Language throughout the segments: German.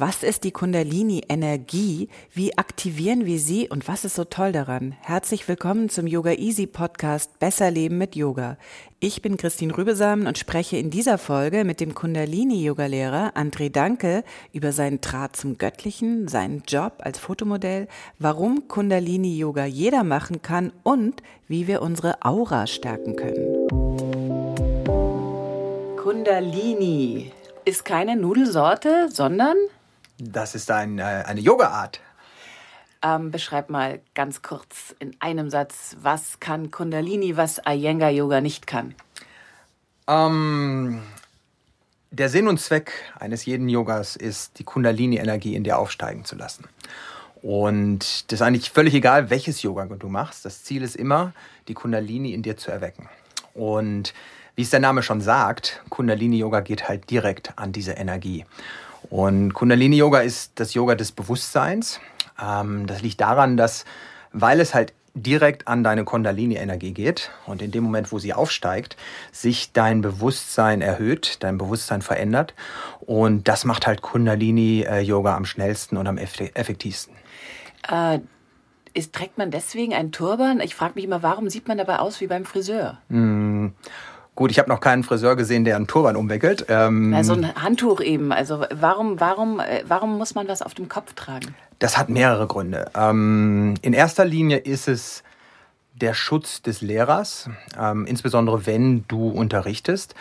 Was ist die Kundalini-Energie? Wie aktivieren wir sie und was ist so toll daran? Herzlich willkommen zum Yoga Easy Podcast Besser Leben mit Yoga. Ich bin Christine Rübesamen und spreche in dieser Folge mit dem Kundalini-Yoga-Lehrer André Danke über seinen Draht zum Göttlichen, seinen Job als Fotomodell, warum Kundalini-Yoga jeder machen kann und wie wir unsere Aura stärken können. Kundalini ist keine Nudelsorte, sondern Das ist ein, äh, eine Yoga-Art. ähm, beschreib mal ganz kurz in einem Satz, was kann Kundalini, was Iyengar Yoga nicht kann. Ähm, der Sinn und Zweck eines jeden Yogas ist, die Kundalini-Energie in dir aufsteigen zu lassen. Und das ist eigentlich völlig egal, welches Yoga du machst. Das Ziel ist immer, die Kundalini in dir zu erwecken. Und wie es der Name schon sagt, Kundalini-Yoga geht halt direkt an diese Energie. Und Kundalini-Yoga ist das Yoga des Bewusstseins. Ähm, das liegt daran, dass, weil es halt direkt an deine Kundalini-Energie geht und in dem Moment, wo sie aufsteigt, sich dein Bewusstsein erhöht, dein Bewusstsein verändert. Und das macht halt Kundalini-Yoga am schnellsten und am eff- effektivsten. Äh, ist, trägt man deswegen einen Turban? Ich frage mich immer, warum sieht man dabei aus wie beim Friseur? Gut, ich habe noch keinen Friseur gesehen, der einen Turban umwickelt. Ähm, Also ein Handtuch eben. Also warum, warum, äh, warum muss man was auf dem Kopf tragen? Das hat mehrere Gründe. Ähm, in erster Linie ist es der Schutz des Lehrers, ähm, insbesondere wenn du unterrichtest.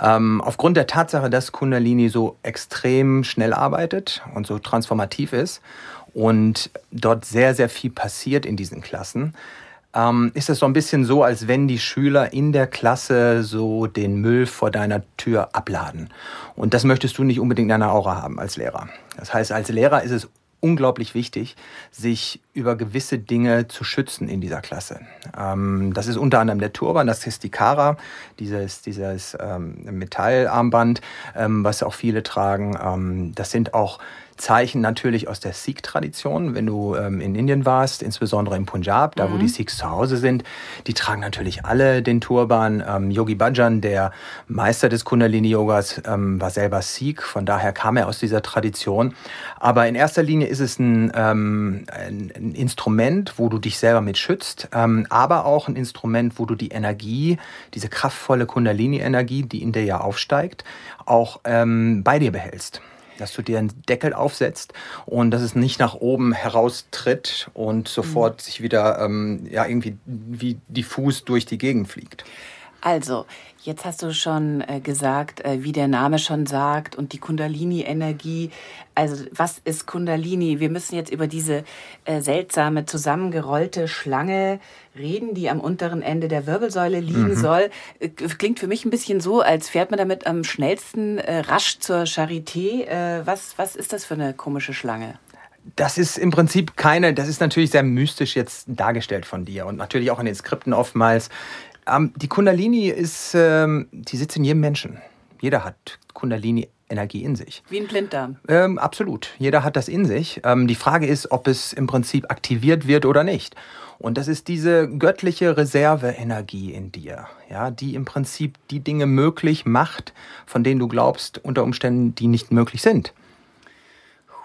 Ähm, aufgrund der Tatsache, dass Kundalini so extrem schnell arbeitet und so transformativ ist und dort sehr, sehr viel passiert in diesen Klassen, ähm, ist es so ein bisschen so, als wenn die Schüler in der Klasse so den Müll vor deiner Tür abladen. Und das möchtest du nicht unbedingt in deiner Aura haben als Lehrer. Das heißt, als Lehrer ist es unglaublich wichtig, sich über gewisse Dinge zu schützen in dieser Klasse. Ähm, das ist unter anderem der Turban, das ist die Kara, dieses, dieses ähm, Metallarmband, ähm, was auch viele tragen. Ähm, das sind auch Zeichen natürlich aus der Sikh-Tradition. Wenn du ähm, in Indien warst, insbesondere im Punjab, da wo die Sikhs zu Hause sind, die tragen natürlich alle den Turban. Ähm, Yogi Bhajan, der Meister des Kundalini-Yogas, ähm, war selber Sikh, von daher kam er aus dieser Tradition. Aber in erster Linie ist es ein, ähm, ein, ein Instrument, wo du dich selber mit schützt, ähm, aber auch ein Instrument, wo du die Energie, diese kraftvolle Kundalini-Energie, die in dir ja aufsteigt, auch ähm, bei dir behältst dass du dir einen Deckel aufsetzt und dass es nicht nach oben heraustritt und sofort sich wieder ähm, ja, irgendwie wie diffus durch die Gegend fliegt. Also, jetzt hast du schon äh, gesagt, äh, wie der Name schon sagt, und die Kundalini-Energie. Also, was ist Kundalini? Wir müssen jetzt über diese äh, seltsame zusammengerollte Schlange reden, die am unteren Ende der Wirbelsäule liegen soll. Äh, klingt für mich ein bisschen so, als fährt man damit am schnellsten rasch zur Charité. Was, was ist das für eine komische Schlange? Das ist im Prinzip keine, das ist natürlich sehr mystisch jetzt dargestellt von dir und natürlich auch in den Skripten oftmals. Ähm, die Kundalini ist, ähm, die sitzt in jedem Menschen. Jeder hat Kundalini-Energie in sich. Wie ein Blinddarm. Ähm, absolut. Jeder hat das in sich. Ähm, die Frage ist, ob es im Prinzip aktiviert wird oder nicht. Und das ist diese göttliche Reserveenergie in dir, ja, die im Prinzip die Dinge möglich macht, von denen du glaubst, unter Umständen, die nicht möglich sind.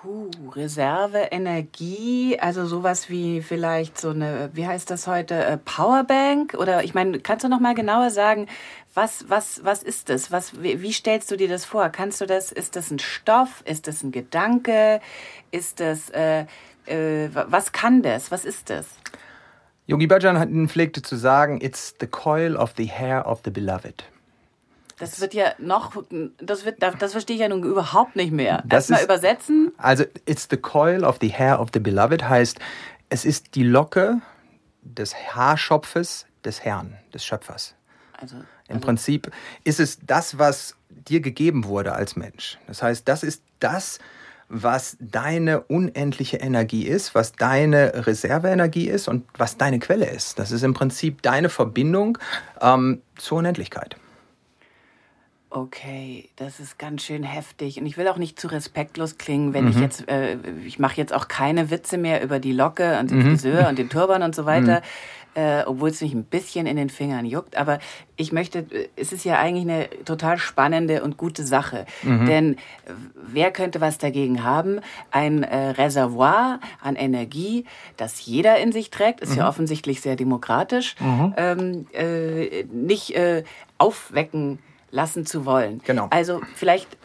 Puh, Reserve, Energie, also sowas wie vielleicht so eine, wie heißt das heute, äh, Powerbank? Oder ich meine, kannst du noch mal genauer sagen, was, was, was ist das? Was, wie, wie stellst du dir das vor? Kannst du das, ist das ein Stoff? Ist das ein Gedanke? Ist das, äh, äh, was kann das? Was ist das? Yogi Bhajan pflegte zu sagen, it's the coil of the hair of the beloved. Das wird ja noch, das wird, das verstehe ich ja nun überhaupt nicht mehr. Erstmal übersetzen. Also, it's the coil of the hair of the beloved heißt, es ist die Locke des Haarschopfes des Herrn, des Schöpfers. Also, Im Prinzip ist es das, was dir gegeben wurde als Mensch. Das heißt, das ist das, was deine unendliche Energie ist, was deine Reserveenergie ist und was deine Quelle ist. Das ist im Prinzip deine Verbindung ähm, zur Unendlichkeit. Okay, das ist ganz schön heftig. Und ich will auch nicht zu respektlos klingen, wenn ich jetzt, äh, ich mache jetzt auch keine Witze mehr über die Locke und den Friseur und den Turban und so weiter, äh, obwohl es mich ein bisschen in den Fingern juckt. Aber ich möchte, äh, es ist ja eigentlich eine total spannende und gute Sache. Denn äh, wer könnte was dagegen haben? Ein äh, Reservoir an Energie, das jeder in sich trägt, ist ja offensichtlich sehr demokratisch, ähm, äh, nicht aufwecken lassen zu wollen. Genau. Also vielleicht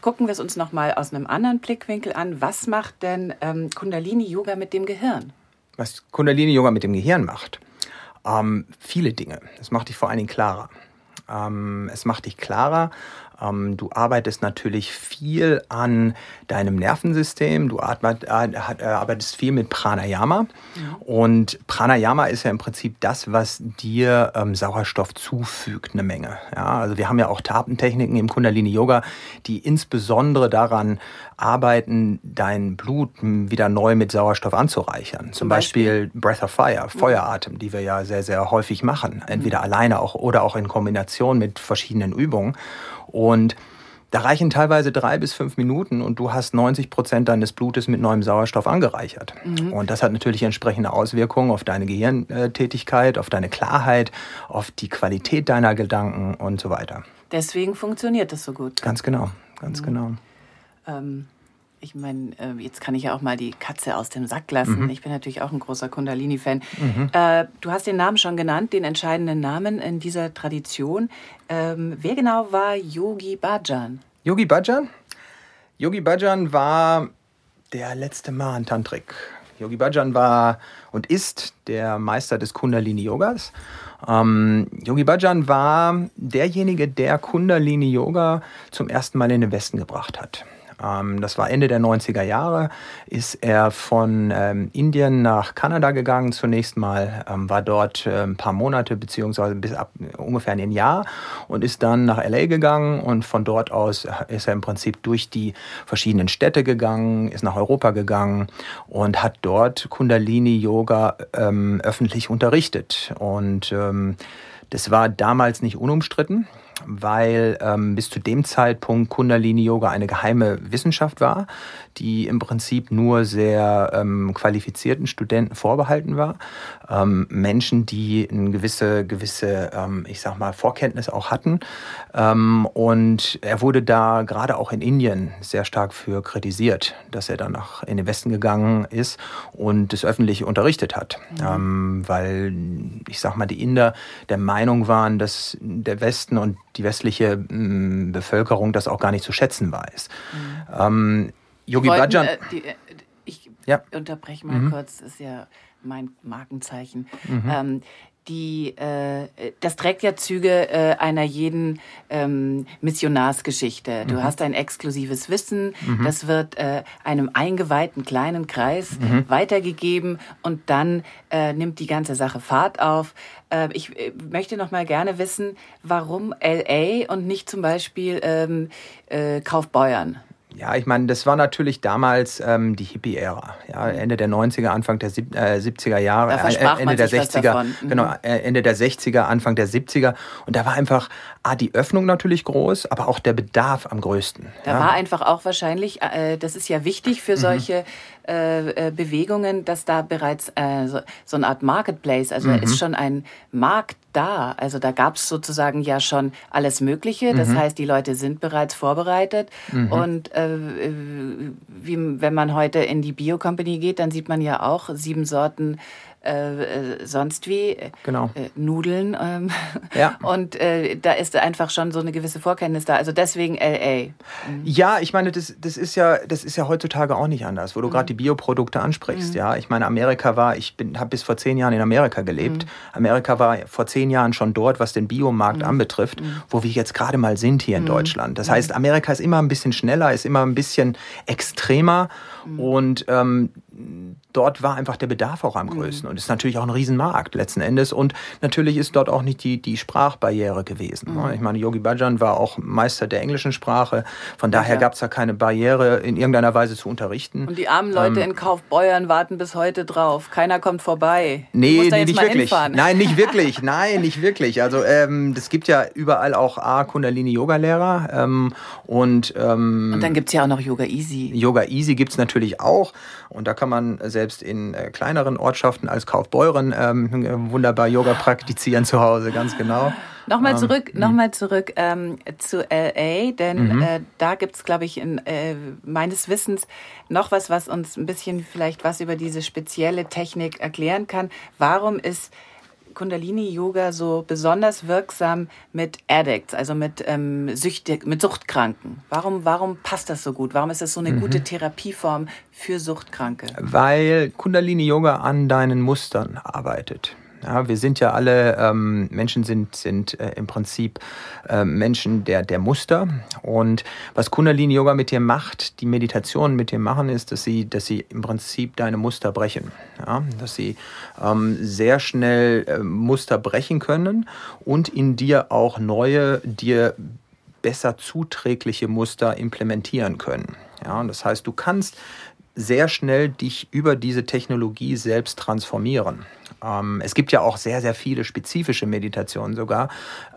gucken wir es uns noch mal aus einem anderen Blickwinkel an. Was macht denn ähm, Kundalini Yoga mit dem Gehirn? Was Kundalini Yoga mit dem Gehirn macht? Ähm, viele Dinge. Es macht dich vor allen Dingen klarer. Ähm, es macht dich klarer. Ähm, du arbeitest natürlich viel an deinem Nervensystem. Du äh, arbeitest viel mit Pranayama. Und Pranayama ist ja im Prinzip das, was dir ähm, Sauerstoff zufügt, eine Menge. Ja, also wir haben ja auch Tapentechniken im Kundalini Yoga, die insbesondere daran arbeiten, dein Blut wieder neu mit Sauerstoff anzureichern. Zum, Beispiel, Breath of Fire, Feueratem, die wir ja sehr, sehr häufig machen. Entweder alleine auch oder auch in Kombination mit verschiedenen Übungen. Und da reichen teilweise drei bis fünf Minuten und du hast 90 Prozent deines Blutes mit neuem Sauerstoff angereichert. Und das hat natürlich entsprechende Auswirkungen auf deine Gehirntätigkeit, auf deine Klarheit, auf die Qualität deiner Gedanken und so weiter. Deswegen funktioniert das so gut. Ganz genau, ganz genau. Ähm, ich meine, äh, jetzt kann ich ja auch mal die Katze aus dem Sack lassen. Ich bin natürlich auch ein großer Kundalini-Fan. Äh, du hast den Namen schon genannt, den entscheidenden Namen in dieser Tradition. Ähm, wer genau war Yogi Bhajan? Yogi Bhajan? Yogi Bhajan war der letzte Mahan-Tantrik. Yogi Bhajan war und ist der Meister des Kundalini-Yogas. Ähm, Yogi Bhajan war derjenige, der Kundalini-Yoga zum ersten Mal in den Westen gebracht hat. Ähm, das war Ende der 90er Jahre, ist er von ähm, Indien nach Kanada gegangen zunächst mal, ähm, war dort äh, ein paar Monate beziehungsweise bis ab ungefähr ein Jahr und ist dann nach LA gegangen und von dort aus ist er im Prinzip durch die verschiedenen Städte gegangen, ist nach Europa gegangen und hat dort Kundalini-Yoga ähm, öffentlich unterrichtet. Und ähm, das war damals nicht unumstritten, weil ähm, bis zu dem Zeitpunkt Kundalini Yoga eine geheime Wissenschaft war, die im Prinzip nur sehr ähm, qualifizierten Studenten vorbehalten war. Ähm, Menschen, die eine gewisse, gewisse ähm, ich sag mal, Vorkenntnis auch hatten. Ähm, und er wurde da gerade auch in Indien sehr stark für kritisiert, dass er dann nach in den Westen gegangen ist und das öffentlich unterrichtet hat. Ähm, weil, ich sag mal, die Inder der Meinung waren, dass der Westen und die westliche mh, Bevölkerung das auch gar nicht zu schätzen weiß. Ähm, Yogi Wollten, Bhajan. äh, die, äh, ich Ja. unterbreche mal kurz, das ist ja mein Markenzeichen. Ähm, die, äh, das trägt ja Züge äh, einer jeden ähm, Missionarsgeschichte. Du hast ein exklusives Wissen, das wird äh, einem eingeweihten kleinen Kreis weitergegeben und dann äh, nimmt die ganze Sache Fahrt auf. Äh, ich äh, möchte noch mal gerne wissen, warum LA und nicht zum Beispiel ähm, äh, Kaufbeuern? Ja, ich meine, das war natürlich damals ähm, die Hippie-Ära. Ja, Ende der 90er, Anfang der sieb- äh, 70er Jahre, Da versprach Ende der sich was 60er, davon. Mhm. genau, äh, Ende der 60er, Anfang der 70er. Und da war einfach A, die Öffnung natürlich groß, aber auch der Bedarf am größten. Da ja. war einfach auch wahrscheinlich, äh, das ist ja wichtig für solche äh, äh, Bewegungen, dass da bereits äh, so, so eine Art Marketplace, also da ist schon ein Markt da. Also da gab es sozusagen ja schon alles Mögliche. Das heißt, die Leute sind bereits vorbereitet. Und äh, äh, wie, wenn man heute in die Bio-Company geht, dann sieht man ja auch sieben Sorten äh, äh, sonst wie äh, Genau. äh, Nudeln. Ähm, Ja. Und äh, da ist einfach schon so eine gewisse Vorkenntnis da. Also deswegen LA. Ja, ich meine, das, das, ist ja, das ist ja heutzutage auch nicht anders, wo du gerade die Bioprodukte ansprichst. Ja, ich meine, Amerika war, ich habe bis vor zehn Jahren in Amerika gelebt. Amerika war vor zehn Jahren schon dort, was den Biomarkt anbetrifft, wo wir jetzt gerade mal sind hier in Deutschland. Das heißt, Amerika ist immer ein bisschen schneller, ist immer ein bisschen extremer und ähm, dort war einfach der Bedarf auch am größten und ist natürlich auch ein Riesenmarkt letzten Endes und natürlich ist dort auch nicht die, die Sprachbarriere gewesen. ne? Ich meine, Yogi Bhajan war auch Meister der englischen Sprache, von daher Ja. gab es da keine Barriere in irgendeiner Weise zu unterrichten. Und die armen Leute in Kaufbeuern warten bis heute drauf. Keiner kommt vorbei. Nee, nee nicht wirklich. hinfahren. Nein, nicht wirklich. Nein, nicht wirklich. Also ähm, es gibt ja überall auch A, Kundalini-Yoga-Lehrer ähm, und ähm, Und dann gibt's ja auch noch Yoga Easy. Yoga Easy gibt's natürlich auch. Und da kann man selbst in äh, kleineren Ortschaften als Kaufbeuren ähm, wunderbar Yoga praktizieren zu Hause, ganz genau. Nochmal zurück, nochmal zurück ähm, zu LA, denn äh, da gibt's, glaube ich, in, äh, meines Wissens noch was, was uns ein bisschen vielleicht was über diese spezielle Technik erklären kann. Warum ist Kundalini-Yoga so besonders wirksam mit Addicts, also mit, ähm, Süchtig, mit Suchtkranken? Warum, warum passt das so gut? Warum ist das so eine gute Therapieform für Suchtkranke? Weil Kundalini-Yoga an deinen Mustern arbeitet. Ja, wir sind ja alle, ähm, Menschen sind, sind äh, im Prinzip äh, Menschen der, der Muster. Und was Kundalini-Yoga mit dir macht, die Meditationen mit dir machen, ist, dass sie, dass sie im Prinzip deine Muster brechen. Ja? Dass sie ähm, sehr schnell äh, Muster brechen können und in dir auch neue, dir besser zuträgliche Muster implementieren können. Ja, und das heißt, du kannst sehr schnell dich über diese Technologie selbst transformieren. Ähm, es gibt ja auch sehr, sehr viele spezifische Meditationen sogar,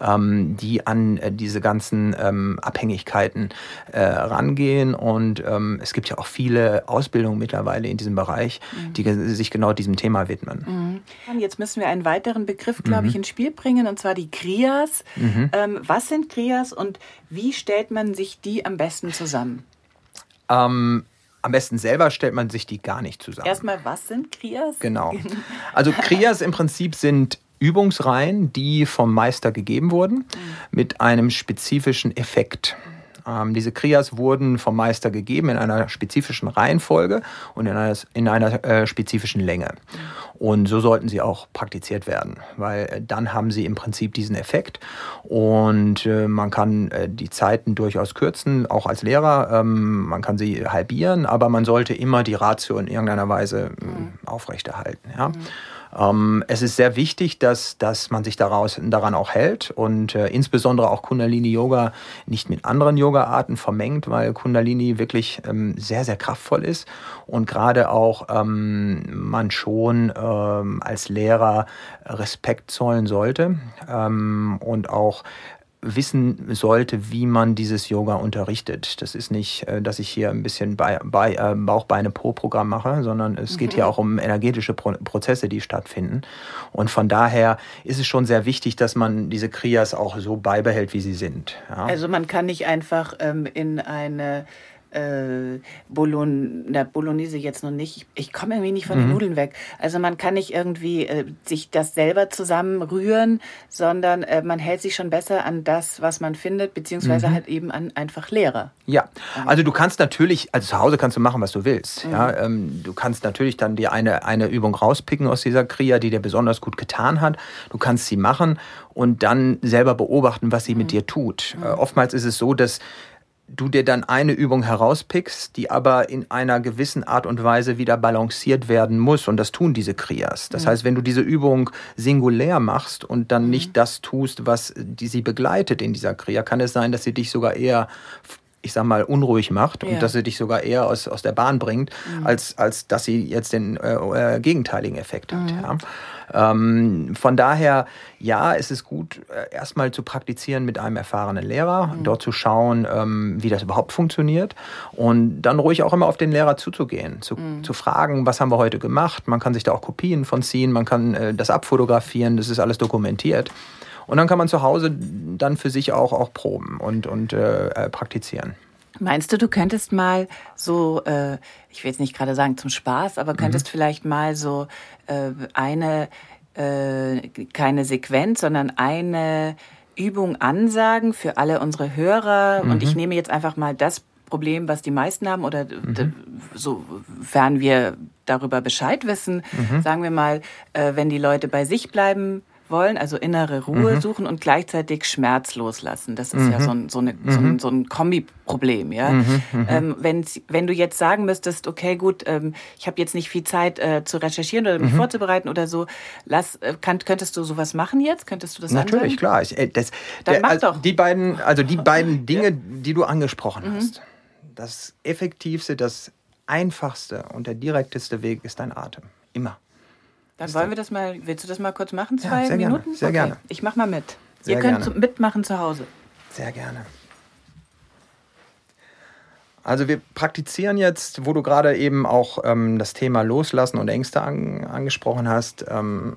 ähm, die an äh, diese ganzen ähm, Abhängigkeiten äh, rangehen. Und ähm, es gibt ja auch viele Ausbildungen mittlerweile in diesem Bereich, die ge- sich genau diesem Thema widmen. Jetzt müssen wir einen weiteren Begriff, glaube ich, ins Spiel bringen, und zwar die Kriyas. Ähm, was sind Kriyas und wie stellt man sich die am besten zusammen? Ähm, am besten selber stellt man sich die gar nicht zusammen. Erstmal, was sind Kriyas? Genau. Also Kriyas im Prinzip sind Übungsreihen, die vom Meister gegeben wurden, mit einem spezifischen Effekt. Ähm, diese Kriyas wurden vom Meister gegeben in einer spezifischen Reihenfolge und in einer, in einer äh, spezifischen Länge. Und so sollten sie auch praktiziert werden, weil äh, dann haben sie im Prinzip diesen Effekt und äh, man kann äh, die Zeiten durchaus kürzen, auch als Lehrer. Ähm, man kann sie halbieren, aber man sollte immer die Ratio in irgendeiner Weise äh, aufrechterhalten. Ja? Ähm, es ist sehr wichtig, dass, dass man sich daraus, daran auch hält und äh, insbesondere auch Kundalini-Yoga nicht mit anderen Yoga-Arten vermengt, weil Kundalini wirklich ähm, sehr, sehr kraftvoll ist und gerade auch ähm, man schon ähm, als Lehrer Respekt zollen sollte ähm, und auch wissen sollte, wie man dieses Yoga unterrichtet. Das ist nicht, äh, dass ich hier ein bisschen bei, bei, äh, Bauch-Beine-Po-Programm mache, sondern es geht hier auch um energetische Pro Prozesse, die stattfinden. Und von daher ist es schon sehr wichtig, dass man diese Kriyas auch so beibehält, wie sie sind. Ja. Also man kann nicht einfach ähm, in eine äh, Bolon na, Bolognese jetzt noch nicht. Ich, ich komme irgendwie nicht von Mhm. den Nudeln weg. Also man kann nicht irgendwie äh, sich das selber zusammenrühren, sondern äh, man hält sich schon besser an das, was man findet, beziehungsweise Mhm. halt eben an einfach Lehrer. Ja, also du kannst natürlich, also zu Hause kannst du machen, was du willst. Mhm. Ja, ähm, du kannst natürlich dann dir eine, eine Übung rauspicken aus dieser Kriya, die dir besonders gut getan hat. Du kannst sie machen und dann selber beobachten, was sie Mhm. mit dir tut. Äh, oftmals ist es so, dass du dir dann eine Übung herauspickst, die aber in einer gewissen Art und Weise wieder balanciert werden muss. Und das tun diese Kriyas. Das heißt, wenn du diese Übung singulär machst und dann nicht das tust, was die sie begleitet in dieser Kriya, kann es sein, dass sie dich sogar eher ich sag mal, unruhig macht Ja. und dass sie dich sogar eher aus, aus der Bahn bringt, als, als dass sie jetzt den äh, äh, gegenteiligen Effekt hat. Ja. Ähm, von daher, ja, es ist gut, äh, erstmal zu praktizieren mit einem erfahrenen Lehrer, dort zu schauen, ähm, wie das überhaupt funktioniert und dann ruhig auch immer auf den Lehrer zuzugehen, zu, zu fragen, was haben wir heute gemacht. Man kann sich da auch Kopien von ziehen, man kann äh, das abfotografieren, das ist alles dokumentiert. Und dann kann man zu Hause dann für sich auch, auch proben und, und äh, äh, praktizieren. Meinst du, du könntest mal so, äh, ich will jetzt nicht gerade sagen zum Spaß, aber könntest mhm. vielleicht mal so äh, eine, äh, keine Sequenz, sondern eine Übung ansagen für alle unsere Hörer? Mhm. Und ich nehme jetzt einfach mal das Problem, was die meisten haben, oder mhm. sofern wir darüber Bescheid wissen, mhm. sagen wir mal, äh, wenn die Leute bei sich bleiben wollen, also innere Ruhe mhm. suchen und gleichzeitig Schmerz loslassen. Das ist mhm. ja so ein, so, eine, so ein, mhm. so ein Kombiproblem. Ja? Mhm. mhm. Ähm, wenn, wenn du jetzt sagen müsstest, okay, gut, ähm, ich habe jetzt nicht viel Zeit äh, zu recherchieren oder mich mhm. vorzubereiten oder so, lass, äh, kann, könntest du sowas machen jetzt? Könntest du das Natürlich, ansagen? klar. Ich, äh, das, Dann der, mach also doch. Die beiden, also die beiden Dinge, die du angesprochen hast, das effektivste, das einfachste und der direkteste Weg ist dein Atem. Immer. Dann wollen wir das mal, willst du das mal kurz machen? Zwei ja, sehr Minuten? Gerne, sehr okay. gerne. Ich mach mal mit. Sehr Ihr könnt gerne. mitmachen zu Hause. Sehr gerne. Also wir praktizieren jetzt, wo du gerade eben auch ähm, das Thema Loslassen und Ängste an, angesprochen hast, ähm,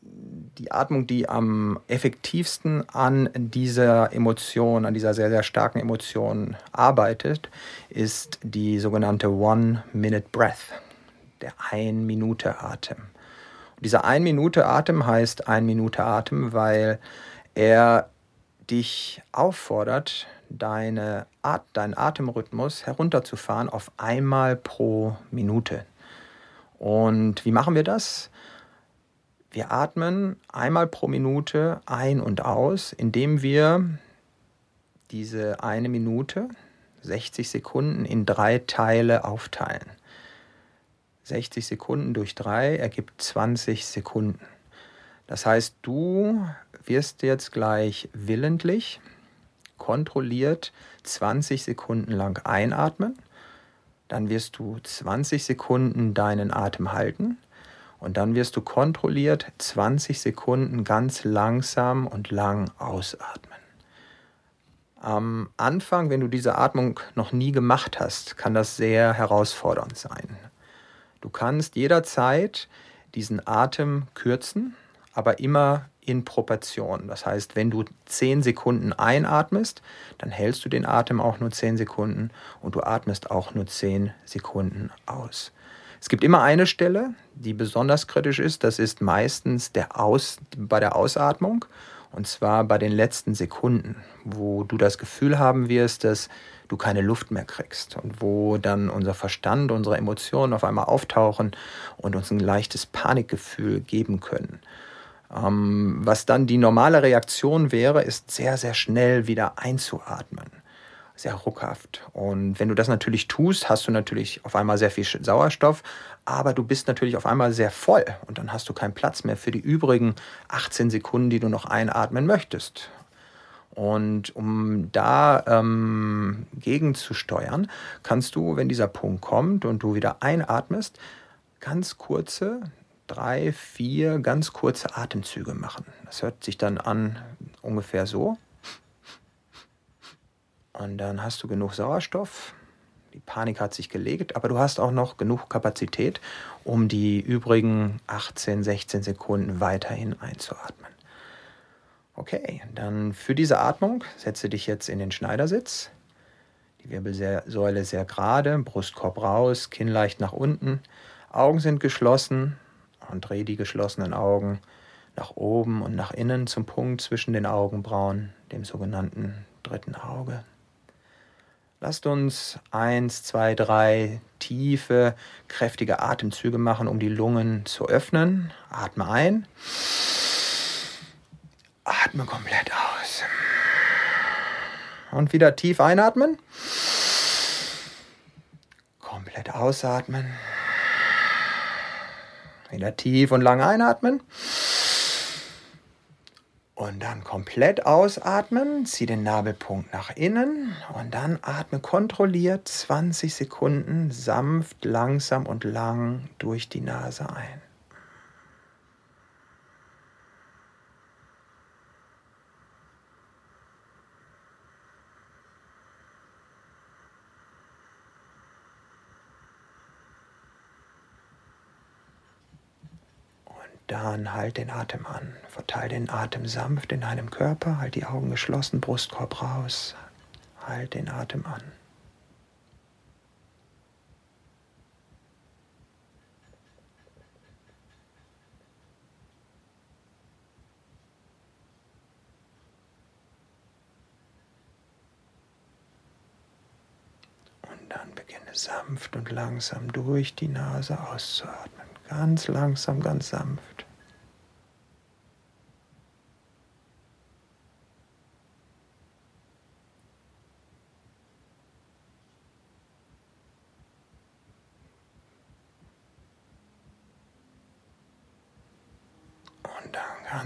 die Atmung, die am effektivsten an dieser Emotion, an dieser sehr, sehr starken Emotion arbeitet, ist die sogenannte One-Minute-Breath der Ein-Minute-Atem. Dieser Ein-Minute-Atem heißt Ein-Minute-Atem, weil er dich auffordert, deine At deinen Atemrhythmus herunterzufahren auf einmal pro Minute. Und wie machen wir das? Wir atmen einmal pro Minute ein und aus, indem wir diese eine Minute, 60 Sekunden, in drei Teile aufteilen. 60 Sekunden durch 3 ergibt 20 Sekunden. Das heißt, du wirst jetzt gleich willentlich, kontrolliert 20 Sekunden lang einatmen. Dann wirst du 20 Sekunden deinen Atem halten. Und dann wirst du kontrolliert 20 Sekunden ganz langsam und lang ausatmen. Am Anfang, wenn du diese Atmung noch nie gemacht hast, kann das sehr herausfordernd sein. Du kannst jederzeit diesen Atem kürzen, aber immer in Proportion. Das heißt, wenn du 10 Sekunden einatmest, dann hältst du den Atem auch nur 10 Sekunden und du atmest auch nur 10 Sekunden aus. Es gibt immer eine Stelle, die besonders kritisch ist. Das ist meistens der Aus, bei der Ausatmung. Und zwar bei den letzten Sekunden, wo du das Gefühl haben wirst, dass du keine Luft mehr kriegst und wo dann unser Verstand, unsere Emotionen auf einmal auftauchen und uns ein leichtes Panikgefühl geben können. Ähm, was dann die normale Reaktion wäre, ist sehr, sehr schnell wieder einzuatmen. Sehr ruckhaft. Und wenn du das natürlich tust, hast du natürlich auf einmal sehr viel Sauerstoff, aber du bist natürlich auf einmal sehr voll und dann hast du keinen Platz mehr für die übrigen 18 Sekunden, die du noch einatmen möchtest. Und um da ähm, gegenzusteuern, kannst du, wenn dieser Punkt kommt und du wieder einatmest, ganz kurze, drei, vier ganz kurze Atemzüge machen. Das hört sich dann an ungefähr so. Und dann hast du genug Sauerstoff. Die Panik hat sich gelegt, aber du hast auch noch genug Kapazität, um die übrigen 18, 16 Sekunden weiterhin einzuatmen. Okay, dann für diese Atmung setze dich jetzt in den Schneidersitz. Die Wirbelsäule sehr gerade, Brustkorb raus, Kinn leicht nach unten, Augen sind geschlossen und dreh die geschlossenen Augen nach oben und nach innen zum Punkt zwischen den Augenbrauen, dem sogenannten dritten Auge. Lasst uns eins, zwei, drei tiefe, kräftige Atemzüge machen, um die Lungen zu öffnen. Atme ein. Atme komplett aus. Und wieder tief einatmen. Komplett ausatmen. Wieder tief und lang einatmen. Und dann komplett ausatmen, zieh den Nabelpunkt nach innen und dann atme kontrolliert 20 Sekunden sanft, langsam und lang durch die Nase ein. Dann halt den Atem an. Verteile den Atem sanft in deinem Körper. Halt die Augen geschlossen, Brustkorb raus. halt den Atem an. Und dann beginne sanft und langsam durch die Nase auszuatmen. Ganz langsam, ganz sanft.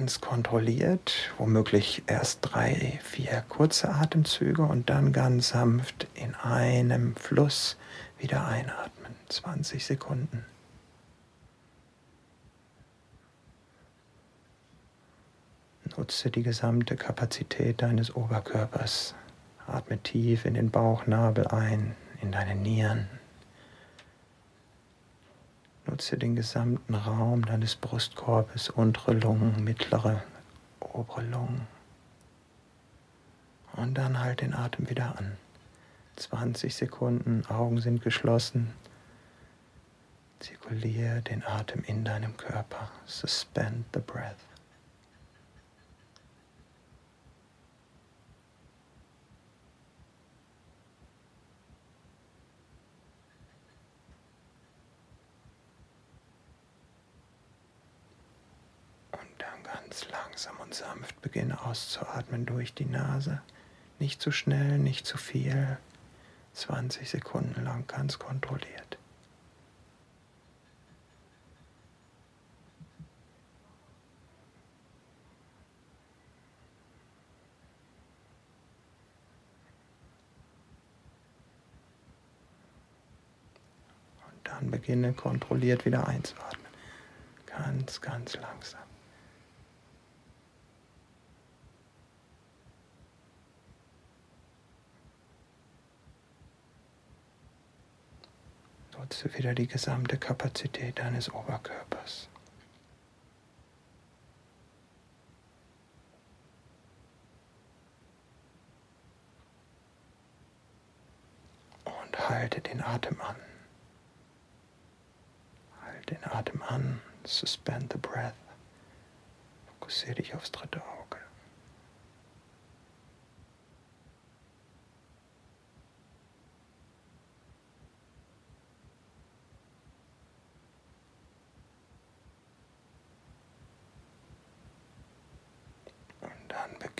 Ganz kontrolliert, womöglich erst drei, vier kurze Atemzüge und dann ganz sanft in einem Fluss wieder einatmen. 20 Sekunden. Nutze die gesamte Kapazität deines Oberkörpers. Atme tief in den Bauchnabel ein, in deine Nieren. Nutze den gesamten Raum deines Brustkorbes, untere Lungen, mittlere, obere Lungen. Und dann halt den Atem wieder an. 20 Sekunden, Augen sind geschlossen. Zirkuliere den Atem in deinem Körper. Suspend the breath. Ganz langsam und sanft beginne auszuatmen durch die Nase. Nicht zu schnell, nicht zu viel. 20 Sekunden lang ganz kontrolliert. Und dann beginne kontrolliert wieder einzuatmen. Ganz, ganz langsam. Nutze wieder die gesamte Kapazität deines Oberkörpers. Und halte den Atem an. Halte den Atem an. Suspend the breath. Fokussiere dich aufs dritte Auge.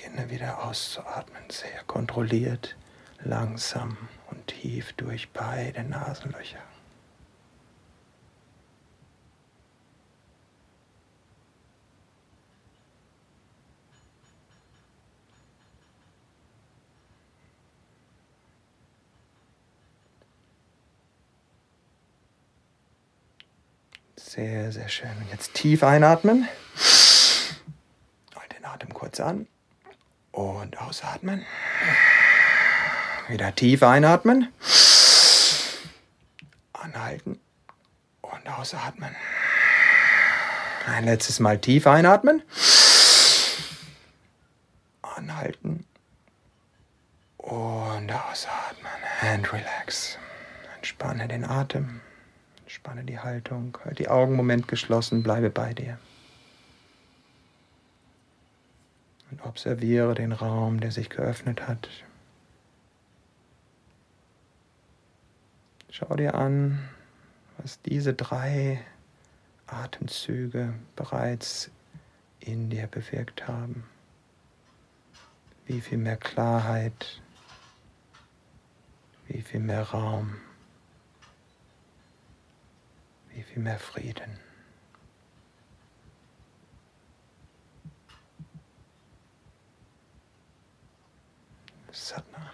Beginne wieder auszuatmen, sehr kontrolliert, langsam und tief durch beide Nasenlöcher. Sehr, sehr schön. Und jetzt tief einatmen. Und den Atem kurz an. Und ausatmen. Wieder tief einatmen. Anhalten. Und ausatmen. Ein letztes Mal tief einatmen. Anhalten. Und ausatmen. And relax. Entspanne den Atem. Entspanne die Haltung. Halt die Augen Moment geschlossen. Bleibe bei dir. Und observiere den Raum, der sich geöffnet hat. Schau dir an, was diese drei Atemzüge bereits in dir bewirkt haben. Wie viel mehr Klarheit, wie viel mehr Raum, wie viel mehr Frieden. Satnam.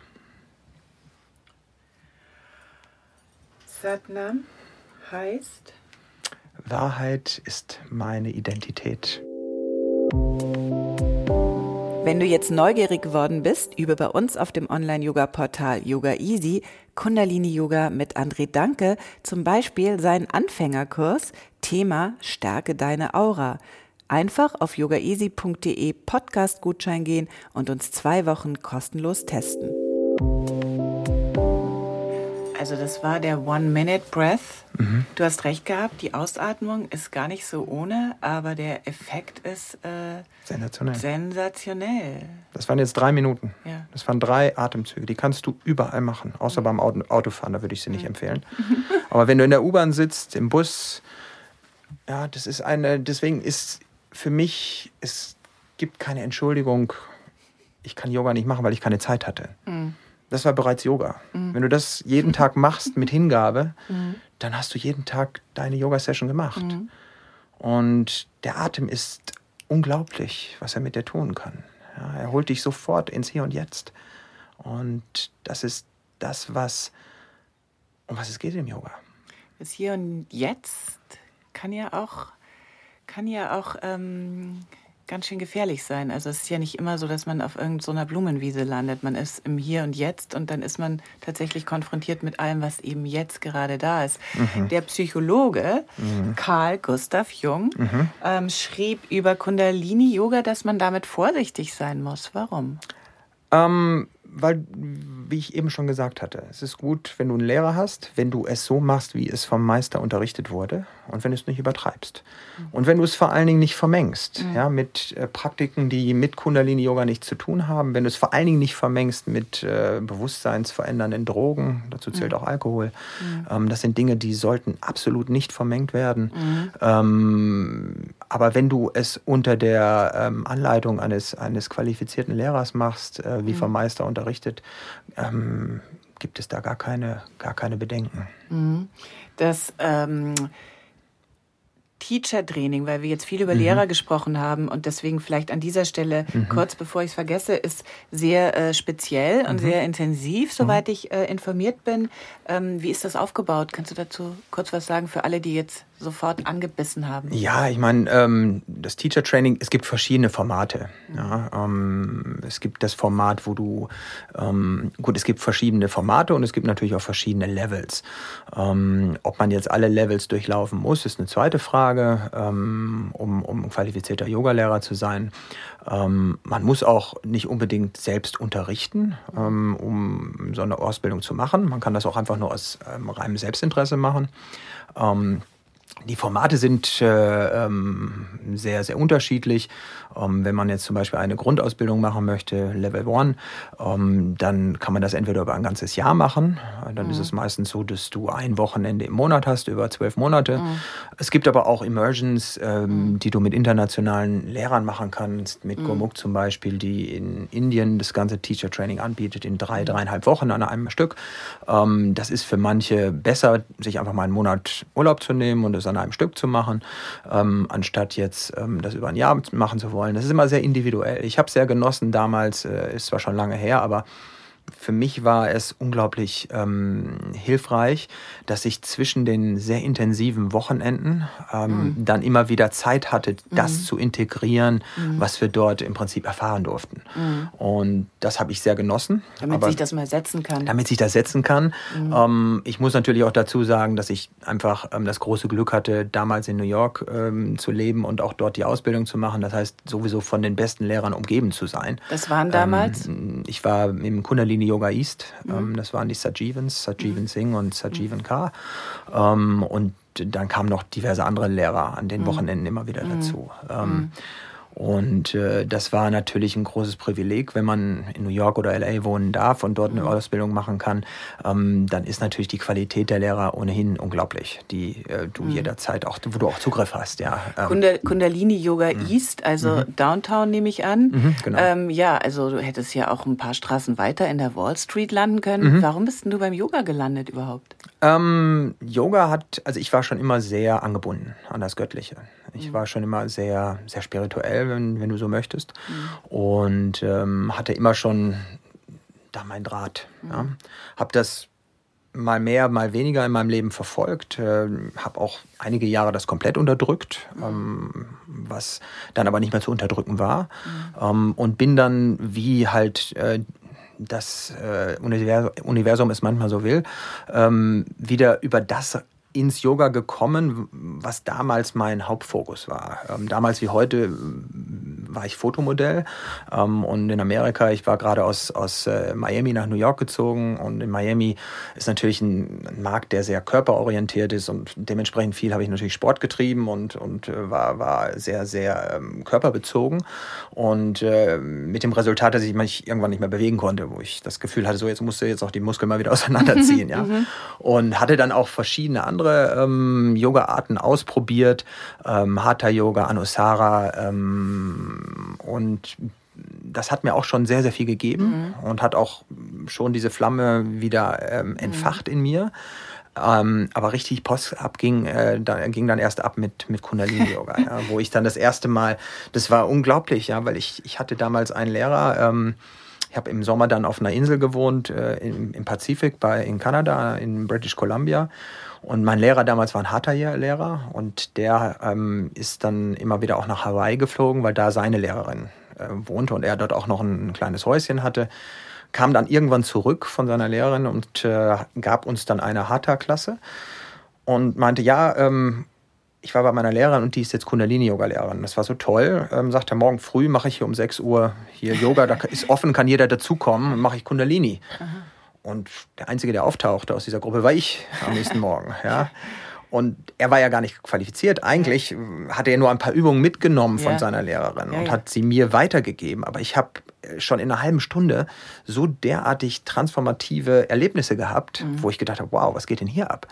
Satnam heißt Wahrheit ist meine Identität. Wenn du jetzt neugierig geworden bist über bei uns auf dem Online-Yoga-Portal Yoga Easy Kundalini-Yoga mit André Danke, zum Beispiel seinen Anfängerkurs Thema Stärke deine Aura. Einfach auf yogaeasy.de Podcast-Gutschein gehen und uns zwei Wochen kostenlos testen. Also das war der One-Minute-Breath. Du hast recht gehabt, die Ausatmung ist gar nicht so ohne, aber der Effekt ist äh, Sensationell. sensationell. Das waren jetzt drei Minuten. Ja. Das waren drei Atemzüge. Die kannst du überall machen, außer beim Auto Autofahren, da würde ich sie nicht empfehlen. Aber wenn du in der U-Bahn sitzt, im Bus, ja, das ist eine, deswegen ist für mich, es gibt keine Entschuldigung, ich kann Yoga nicht machen, weil ich keine Zeit hatte. Das war bereits Yoga. Wenn du das jeden Tag machst mit Hingabe, dann hast du jeden Tag deine Yoga-Session gemacht. Und der Atem ist unglaublich, was er mit dir tun kann. Ja, er holt dich sofort ins Hier und Jetzt. Und das ist das, was, um was es geht im Yoga. Das Hier und Jetzt kann ja auch, kann ja auch ähm, ganz schön gefährlich sein. Also es ist ja nicht immer so, dass man auf irgendeiner Blumenwiese landet. Man ist im Hier und Jetzt und dann ist man tatsächlich konfrontiert mit allem, was eben jetzt gerade da ist. Der Psychologe Carl Gustav Jung ähm, schrieb über Kundalini-Yoga, dass man damit vorsichtig sein muss. Warum? Ähm, weil, wie ich eben schon gesagt hatte, es ist gut, wenn du einen Lehrer hast, wenn du es so machst, wie es vom Meister unterrichtet wurde und wenn du es nicht übertreibst. Und wenn du es vor allen Dingen nicht vermengst, ja, mit äh, Praktiken, die mit Kundalini-Yoga nichts zu tun haben, wenn du es vor allen Dingen nicht vermengst mit äh, bewusstseinsverändernden Drogen, dazu zählt auch Alkohol, ähm, das sind Dinge, die sollten absolut nicht vermengt werden. Ähm, aber wenn du es unter der ähm, Anleitung eines, eines qualifizierten Lehrers machst, äh, wie vom Meister unterrichtet, ähm, gibt es da gar keine, gar keine Bedenken. das ähm, Teacher-Training, weil wir jetzt viel über Lehrer gesprochen haben. Und deswegen vielleicht an dieser Stelle, kurz bevor ich es vergesse, ist sehr äh, speziell und sehr intensiv, soweit ich äh, informiert bin. Ähm, wie ist das aufgebaut? Kannst du dazu kurz was sagen für alle, die jetzt sofort angebissen haben? Ja, ich meine, ähm, das Teacher Training, es gibt verschiedene Formate. Ja, ähm, es gibt das Format, wo du, ähm, gut, es gibt verschiedene Formate und es gibt natürlich auch verschiedene Levels. Ähm, ob man jetzt alle Levels durchlaufen muss, ist eine zweite Frage, ähm, um, um qualifizierter Yogalehrer zu sein. Ähm, man muss auch nicht unbedingt selbst unterrichten, um so eine Ausbildung zu machen. Man kann das auch einfach nur aus reinem Selbstinteresse machen. Die Formate sind äh, ähm, sehr, sehr unterschiedlich. Ähm, wenn man jetzt zum Beispiel eine Grundausbildung machen möchte, Level 1, ähm, dann kann man das entweder über ein ganzes Jahr machen. Dann ist es meistens so, dass du ein Wochenende im Monat hast, über zwölf Monate. Es gibt aber auch Immersions, ähm, die du mit internationalen Lehrern machen kannst, mit Gurmukh zum Beispiel, die in Indien das ganze Teacher Training anbietet, in drei, dreieinhalb Wochen an einem Stück. Ähm, das ist für manche besser, sich einfach mal einen Monat Urlaub zu nehmen und es an einem Stück zu machen, ähm, anstatt jetzt ähm, das über ein Jahr machen zu wollen. Das ist immer sehr individuell. Ich habe es sehr genossen damals, äh, ist zwar schon lange her, aber für mich war es unglaublich ähm, hilfreich, dass ich zwischen den sehr intensiven Wochenenden ähm, dann immer wieder Zeit hatte, das zu integrieren, was wir dort im Prinzip erfahren durften. Und das habe ich sehr genossen. Damit Aber- sich das mal setzen kann. damit sich das setzen kann. Ähm, ich muss natürlich auch dazu sagen, dass ich einfach ähm, das große Glück hatte, damals in New York ähm, zu leben und auch dort die Ausbildung zu machen. Das heißt, sowieso von den besten Lehrern umgeben zu sein. das waren damals? Ähm, ich war im Kundalini Yoga East. Ähm, das waren die Sajivans, Sajivan Singh und Sajivan K. Ähm, und dann kamen noch diverse andere Lehrer an den Wochenenden immer wieder dazu. Und äh, das war natürlich ein großes Privileg, wenn man in New York oder LA wohnen darf und dort eine Ausbildung machen kann. Ähm, dann ist natürlich die Qualität der Lehrer ohnehin unglaublich, die äh, du jederzeit auch, wo du auch Zugriff hast. Ja, ähm, Kunda- Kundalini Yoga East, also Downtown nehme ich an. genau. ähm, ja, also du hättest ja auch ein paar Straßen weiter in der Wall Street landen können. Warum bist denn du beim Yoga gelandet überhaupt? Ähm, Yoga hat, also ich war schon immer sehr angebunden an das Göttliche. Ich war schon immer sehr, sehr spirituell, wenn, wenn du so möchtest. Und ähm, hatte immer schon da mein Draht. Ja. Hab das mal mehr, mal weniger in meinem Leben verfolgt. Äh, habe auch einige Jahre das komplett unterdrückt, ähm, was dann aber nicht mehr zu unterdrücken war. Ähm, und bin dann, wie halt äh, das äh, Univers Universum es manchmal so will, ähm, wieder über das ins Yoga gekommen, was damals mein Hauptfokus war. Ähm, damals wie heute war ich Fotomodell. Ähm, und in Amerika, ich war gerade aus, aus äh, Miami nach New York gezogen. Und in Miami ist natürlich ein, ein Markt, der sehr körperorientiert ist. Und dementsprechend viel habe ich natürlich Sport getrieben und, und äh, war, war sehr, sehr ähm, körperbezogen. Und äh, mit dem Resultat, dass ich mich irgendwann nicht mehr bewegen konnte, wo ich das Gefühl hatte, so jetzt musst du jetzt auch die Muskeln mal wieder auseinanderziehen. ja. Mhm. Und hatte dann auch verschiedene andere ähm, Yoga-Arten ausprobiert. Ähm, Hatha-Yoga, Anusara ähm, und das hat mir auch schon sehr, sehr viel gegeben Mhm. und hat auch schon diese Flamme wieder ähm, entfacht in mir. Ähm, aber richtig Post abging, äh, da, ging dann erst ab mit, mit Kundalini Yoga, ja, wo ich dann das erste Mal, das war unglaublich, ja, weil ich, ich hatte damals einen Lehrer, ähm, ich habe im Sommer dann auf einer Insel gewohnt, äh, im, im Pazifik, bei, in Kanada, in British Columbia. Und mein Lehrer damals war ein Hatha-Lehrer und der ähm, ist dann immer wieder auch nach Hawaii geflogen, weil da seine Lehrerin äh, wohnte und er dort auch noch ein kleines Häuschen hatte. Kam dann irgendwann zurück von seiner Lehrerin und äh, gab uns dann eine Hatha-Klasse und meinte, ja, ähm, ich war bei meiner Lehrerin und die ist jetzt Kundalini-Yoga-Lehrerin. Das war so toll. Ähm, sagt er, morgen früh mache ich hier um 6 Uhr hier Yoga, da ist offen, kann jeder dazukommen und mache ich Kundalini. Und der Einzige, der auftauchte aus dieser Gruppe, war ich am nächsten Morgen. Ja. Und er war ja gar nicht qualifiziert. Eigentlich hatte er nur ein paar Übungen mitgenommen von Ja. seiner Lehrerin Ja, und ja. hat sie mir weitergegeben. Aber ich habe schon in einer halben Stunde so derartig transformative Erlebnisse gehabt, Mhm. wo ich gedacht habe, wow, was geht denn hier ab?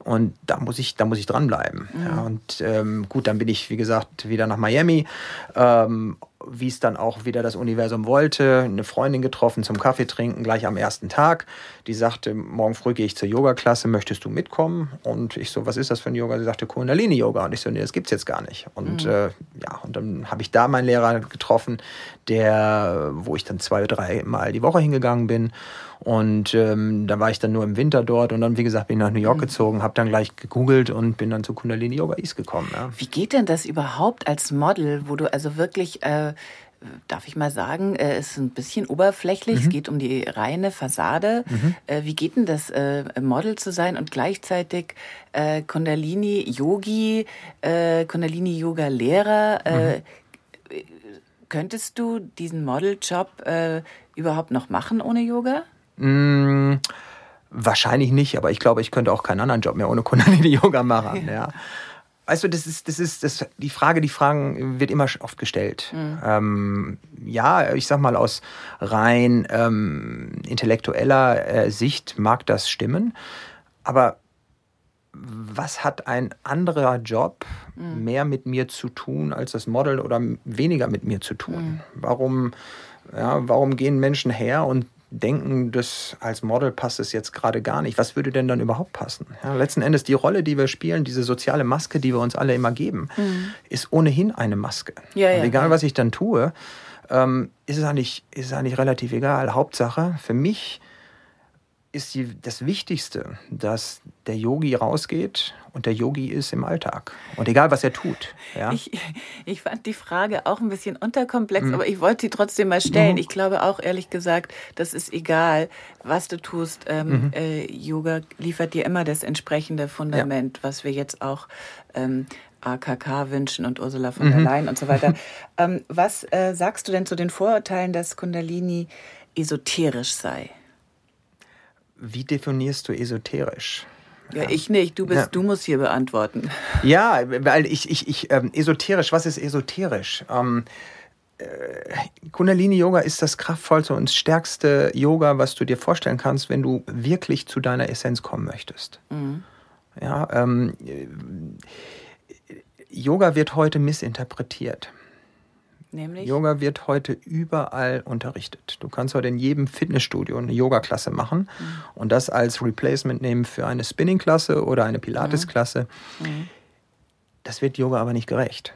Und da muss ich, da muss ich dranbleiben. Mhm. Und ähm, gut, dann bin ich, wie gesagt, wieder nach Miami. Ähm, wie es dann auch wieder das Universum wollte, eine Freundin getroffen zum Kaffee trinken, gleich am ersten Tag. Die sagte, morgen früh gehe ich zur Yoga-Klasse, möchtest du mitkommen? Und ich so, was ist das für ein Yoga? Sie sagte, Kundalini-Yoga. Und ich so, nee, das gibt's jetzt gar nicht. Und äh, ja, und dann habe ich da meinen Lehrer getroffen, der, wo ich dann zwei oder drei Mal die Woche hingegangen bin. Und ähm, da war ich dann nur im Winter dort und dann, wie gesagt, bin ich nach New York gezogen, habe dann gleich gegoogelt und bin dann zu Kundalini Yoga East gekommen. Ja. Wie geht denn das überhaupt als Model, wo du also wirklich, äh, darf ich mal sagen, äh, ist ein bisschen oberflächlich, Mhm. es geht um die reine Fassade. Äh, wie geht denn das, äh, Model zu sein und gleichzeitig äh, Kundalini-Yogi, äh, Kundalini-Yoga-Lehrer? Äh, könntest du diesen Modeljob äh, überhaupt noch machen ohne Yoga? Mm, wahrscheinlich nicht, aber ich glaube, ich könnte auch keinen anderen Job mehr ohne Kundalini Yoga machen. ja. Weißt du, das ist, das ist, das, die Frage, die Fragen wird immer oft gestellt. Ähm, ja, ich sag mal, aus rein ähm, intellektueller äh, Sicht mag das stimmen, aber was hat ein anderer Job mehr mit mir zu tun als das Model oder weniger mit mir zu tun? Warum, ja, warum gehen Menschen her und denken, das als Model passt es jetzt gerade gar nicht? Was würde denn dann überhaupt passen? Ja, letzten Endes die Rolle, die wir spielen, diese soziale Maske, die wir uns alle immer geben, ist ohnehin eine Maske. Ja, und ja, egal, was ich dann tue, ähm, ist, es eigentlich, ist es eigentlich relativ egal. Hauptsache, für mich ist die, das Wichtigste, dass der Yogi rausgeht und der Yogi ist im Alltag. Und egal, was er tut. Ja? Ich, ich fand die Frage auch ein bisschen unterkomplex, aber ich wollte sie trotzdem mal stellen. Ich glaube auch ehrlich gesagt, das ist egal, was du tust. Ähm, äh, Yoga liefert dir immer das entsprechende Fundament, was wir jetzt auch ähm, AKK wünschen und Ursula von der Leyen und so weiter. ähm, was äh, sagst du denn zu den Vorurteilen, dass Kundalini esoterisch sei? Wie definierst du esoterisch? Ja, ich nicht. Du bist, Ja. du musst hier beantworten. Ja, weil ich, ich, ich ähm, esoterisch, was ist esoterisch? Ähm, äh, Kundalini-Yoga ist das kraftvollste und stärkste Yoga, was du dir vorstellen kannst, wenn du wirklich zu deiner Essenz kommen möchtest. Ja, ähm, äh, Yoga wird heute missinterpretiert. Nämlich? Yoga wird heute überall unterrichtet. Du kannst heute in jedem Fitnessstudio eine Yoga-Klasse machen und das als Replacement nehmen für eine Spinning-Klasse oder eine Pilates-Klasse. Das wird Yoga aber nicht gerecht.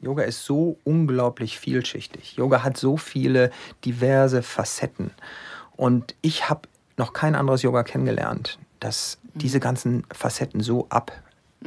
Yoga ist so unglaublich vielschichtig. Yoga hat so viele diverse Facetten. Und ich habe noch kein anderes Yoga kennengelernt, das diese ganzen Facetten so ab,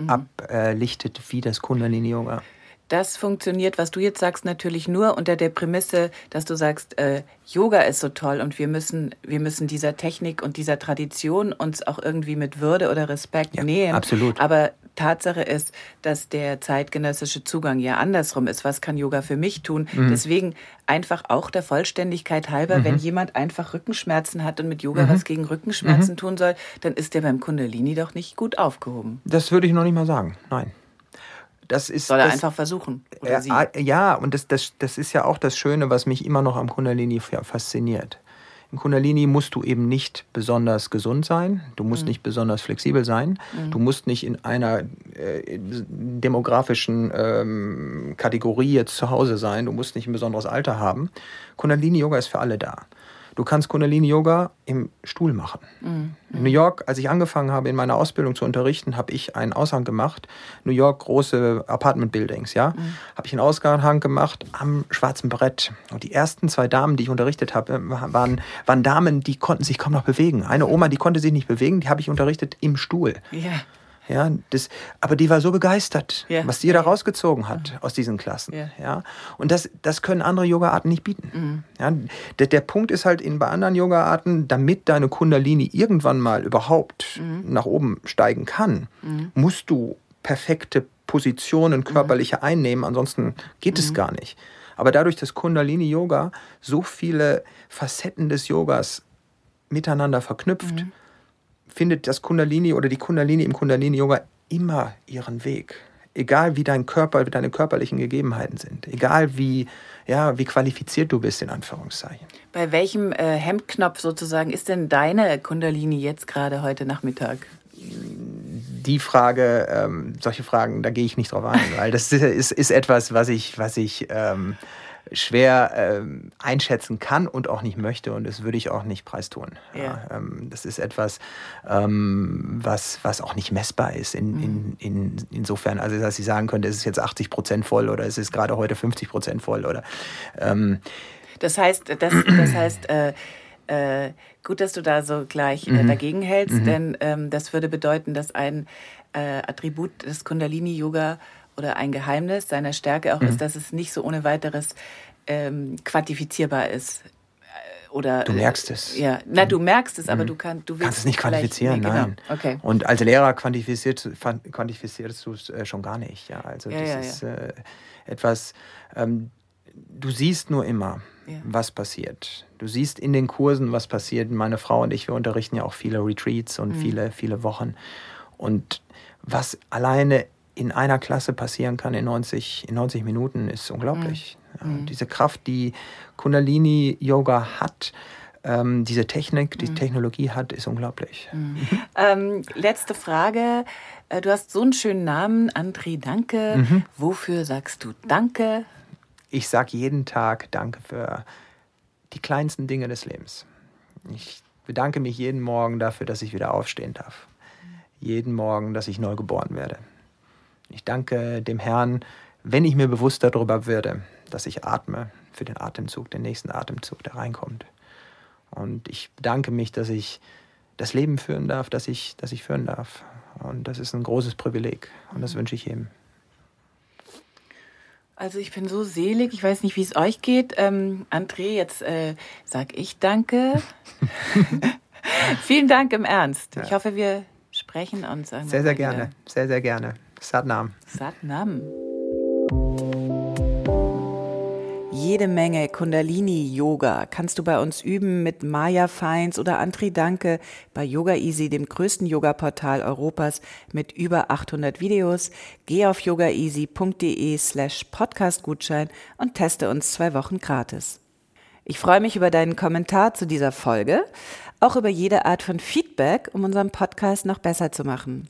ablichtet wie das Kundalini-Yoga. Das funktioniert, was du jetzt sagst, natürlich nur unter der Prämisse, dass du sagst, äh, Yoga ist so toll und wir müssen, wir müssen dieser Technik und dieser Tradition uns auch irgendwie mit Würde oder Respekt Ja, nähern. absolut. Aber Tatsache ist, dass der zeitgenössische Zugang ja andersrum ist. Was kann Yoga für mich tun? Mhm. Deswegen einfach auch der Vollständigkeit halber, mhm. wenn jemand einfach Rückenschmerzen hat und mit Yoga mhm. was gegen Rückenschmerzen mhm. tun soll, dann ist der beim Kundalini doch nicht gut aufgehoben. Das würde ich noch nicht mal sagen. Nein. Das ist, Soll er das, einfach versuchen? Oder sie? Ja, und das, das, das ist ja auch das Schöne, was mich immer noch am Kundalini fasziniert. Im Kundalini musst du eben nicht besonders gesund sein, du musst mhm. nicht besonders flexibel sein, mhm. du musst nicht in einer äh, demografischen ähm, Kategorie jetzt zu Hause sein, du musst nicht ein besonderes Alter haben. Kundalini-Yoga ist für alle da. Du kannst Kundalini-Yoga im Stuhl machen. Mhm. In New York, als ich angefangen habe, in meiner Ausbildung zu unterrichten, habe ich einen Aushang gemacht. New York, große Apartment-Buildings, ja. Mhm. Habe ich einen Aushang gemacht am schwarzen Brett. Und die ersten zwei Damen, die ich unterrichtet habe, waren, waren Damen, die konnten sich kaum noch bewegen. Eine Oma, die konnte sich nicht bewegen, die habe ich unterrichtet im Stuhl. Ja. Ja, das, aber die war so begeistert, ja. was die da rausgezogen hat mhm. aus diesen Klassen. Ja. ja. Und das, das können andere Yoga-Arten nicht bieten. Mhm. Ja, der, der Punkt ist halt in, bei anderen Yoga-Arten, damit deine Kundalini irgendwann mal überhaupt mhm. nach oben steigen kann, mhm. musst du perfekte Positionen mhm. körperliche einnehmen, ansonsten geht es mhm. gar nicht. Aber dadurch, dass Kundalini-Yoga so viele Facetten des Yogas miteinander verknüpft, findet das Kundalini oder die Kundalini im Kundalini-Yoga immer ihren Weg. Egal wie dein Körper, wie deine körperlichen Gegebenheiten sind. Egal wie, ja, wie qualifiziert du bist, in Anführungszeichen. Bei welchem äh, Hemdknopf sozusagen ist denn deine Kundalini jetzt gerade heute Nachmittag? Die Frage, ähm, solche Fragen, da gehe ich nicht drauf ein, weil das ist, ist etwas, was ich, was ich ähm, schwer ähm, einschätzen kann und auch nicht möchte und das würde ich auch nicht preistun. Ja. Ähm, das ist etwas, ähm, was, was auch nicht messbar ist. In, mhm. in, in, insofern, also dass ich sagen könnte, es ist jetzt 80 Prozent voll oder es ist gerade heute 50 Prozent voll oder. Ähm, das heißt, das, das heißt, äh, äh, gut, dass du da so gleich äh, mhm. dagegen hältst, mhm. denn ähm, das würde bedeuten, dass ein äh, Attribut des Kundalini-Yoga oder ein Geheimnis seiner Stärke auch mhm. ist, dass es nicht so ohne weiteres ähm, quantifizierbar ist. Äh, oder, du merkst es. Ja, na, du merkst es, aber mhm. du, kann, du kannst es nicht quantifizieren, nee, genau. nein. Okay. Und als Lehrer quantifizierst, quantifizierst du es äh, schon gar nicht. Ja, also ja, das ja, ist ja. Äh, etwas. Ähm, du siehst nur immer, was passiert. Du siehst in den Kursen, was passiert. Meine Frau und ich, wir unterrichten ja auch viele Retreats und mhm. viele, viele Wochen. Und was alleine in einer Klasse passieren kann in 90, in 90 Minuten, ist unglaublich. Mhm. Ja, diese Kraft, die Kundalini-Yoga hat, ähm, diese Technik, die mhm. Technologie hat, ist unglaublich. Mhm. ähm, letzte Frage. Äh, du hast so einen schönen Namen, André Danke. Mhm. Wofür sagst du Danke? Ich sage jeden Tag Danke für die kleinsten Dinge des Lebens. Ich bedanke mich jeden Morgen dafür, dass ich wieder aufstehen darf. Jeden Morgen, dass ich neu geboren werde. Ich danke dem Herrn, wenn ich mir bewusst darüber werde, dass ich atme für den Atemzug, den nächsten Atemzug, der reinkommt. Und ich bedanke mich, dass ich das Leben führen darf, das ich, das ich führen darf. Und das ist ein großes Privileg. Und das wünsche ich jedem. Also ich bin so selig, ich weiß nicht, wie es euch geht. Ähm, André, jetzt äh, sag ich danke. Vielen Dank im Ernst. Ja. Ich hoffe, wir sprechen uns. Sehr, sehr gerne. Sehr, sehr gerne. Satnam. Satnam. Jede Menge Kundalini-Yoga kannst du bei uns üben mit Maya Feins oder Andri Danke bei Yoga Easy, dem größten Yoga-Portal Europas mit über 800 Videos. Geh auf yogaeasy.de slash Podcast-Gutschein und teste uns zwei Wochen gratis. Ich freue mich über deinen Kommentar zu dieser Folge, auch über jede Art von Feedback, um unseren Podcast noch besser zu machen.